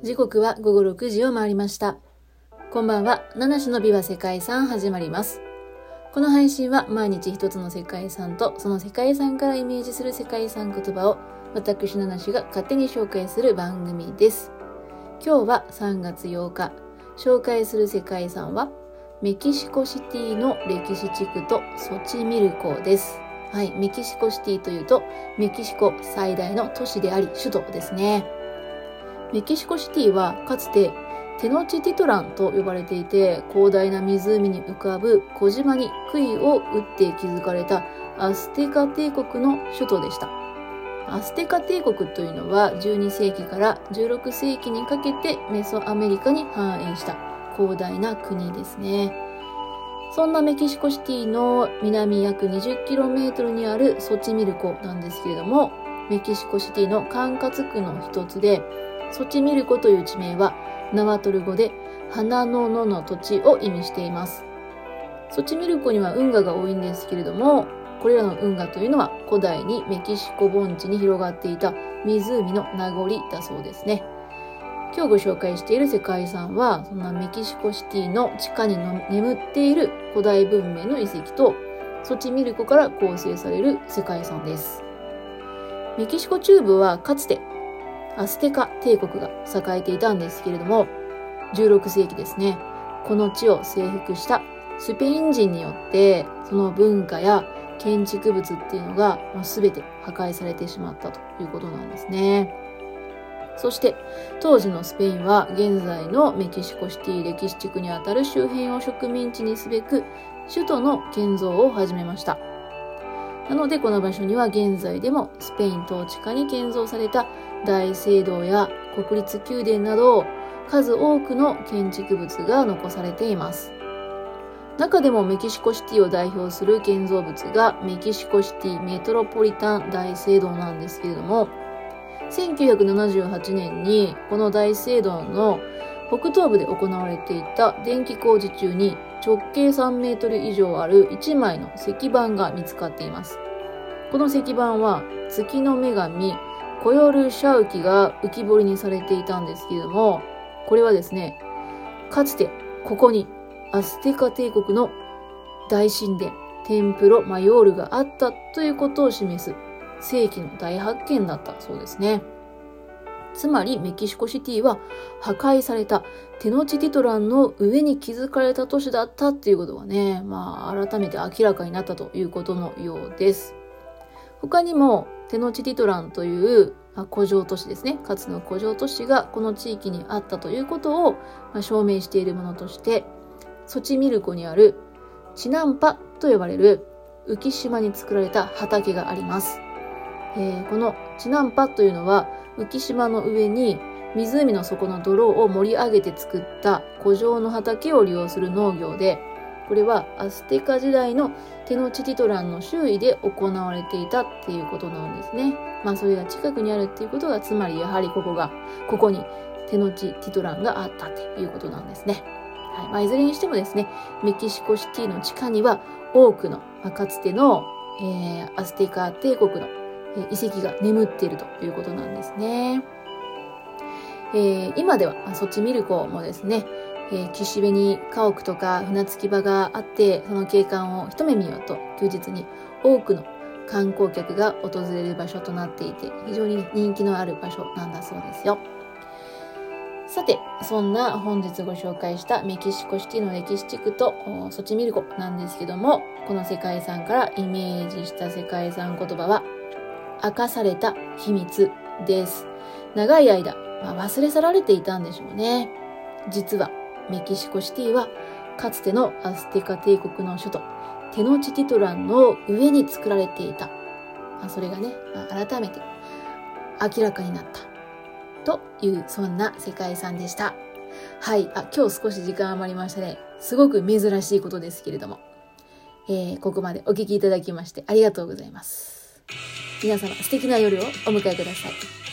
時刻は午後6時を回りました。こんばんは。七種の美は世界遺産始まります。この配信は毎日一つの世界遺産とその世界遺産からイメージする世界遺産言葉を私七種が勝手に紹介する番組です。今日は3月8日。紹介する世界遺産はメキシコシティの歴史地区とソチミルコです。はい。メキシコシティというとメキシコ最大の都市であり首都ですね。メキシコシティはかつてテノチティトランと呼ばれていて広大な湖に浮かぶ小島に杭を打って築かれたアステカ帝国の首都でした。アステカ帝国というのは12世紀から16世紀にかけてメソアメリカに繁栄した広大な国ですね。そんなメキシコシティの南約 20km にあるソチミルコなんですけれども、メキシコシティの管轄区の一つで、ソチミルコという地名はナワトル語で花の野の土地を意味しています。ソチミルコには運河が多いんですけれども、これらの運河というのは古代にメキシコ盆地に広がっていた湖の名残だそうですね。今日ご紹介している世界遺産は、そんなメキシコシティの地下に眠っている古代文明の遺跡と、ソチミルコから構成される世界遺産です。メキシコ中部はかつてアステカ帝国が栄えていたんですけれども、16世紀ですね、この地を征服したスペイン人によって、その文化や建築物っていうのが全て破壊されてしまったということなんですね。そして、当時のスペインは現在のメキシコシティ歴史地区にあたる周辺を植民地にすべく首都の建造を始めました。なのでこの場所には現在でもスペイン統治下に建造された大聖堂や国立宮殿など数多くの建築物が残されています。中でもメキシコシティを代表する建造物がメキシコシティメトロポリタン大聖堂なんですけれども、1978年にこの大聖堂の北東部で行われていた電気工事中に直径3メートル以上ある1枚の石板が見つかっています。この石板は月の女神コヨル・シャウキが浮き彫りにされていたんですけれども、これはですね、かつてここにアステカ帝国の大神殿、テンプロ・マヨールがあったということを示す世紀の大発見だったそうですね。つまりメキシコシティは破壊されたテノチティトランの上に築かれた都市だったっていうことがね、まあ改めて明らかになったということのようです。他にもテノチティトランという古城都市ですね。かつの古城都市がこの地域にあったということを証明しているものとして、ソチミルコにあるチナンパと呼ばれる浮島に作られた畑があります。えー、このチナンパというのは浮島の上に湖の底の泥を盛り上げて作った古城の畑を利用する農業で、これはアステカ時代のテノチティトランの周囲で行われていたっていうことなんですね。まあそれが近くにあるっていうことが、つまりやはりここが、ここにテノチティトランがあったっていうことなんですね。はい。まあいずれにしてもですね、メキシコシティの地下には多くの、まあ、かつての、えー、アステカ帝国の遺跡が眠っているということなんですね。えー、今では、まあ、ソチミルコもですね、えー、岸辺に家屋とか船着き場があって、その景観を一目見ようと休日に多くの観光客が訪れる場所となっていて、非常に人気のある場所なんだそうですよ。さて、そんな本日ご紹介したメキシコシティの歴史地区とソチミルコなんですけども、この世界遺産からイメージした世界遺産言葉は、明かされた秘密です。長い間、まあ、忘れ去られていたんでしょうね。実はメキシコシティはかつてのアステカ帝国の首都テノチティトランの上に作られていた。まあ、それがね、まあ、改めて明らかになった。という、そんな世界遺産でした。はい。あ、今日少し時間余りましたね。すごく珍しいことですけれども。えー、ここまでお聞きいただきましてありがとうございます。皆様素敵な夜をお迎えください。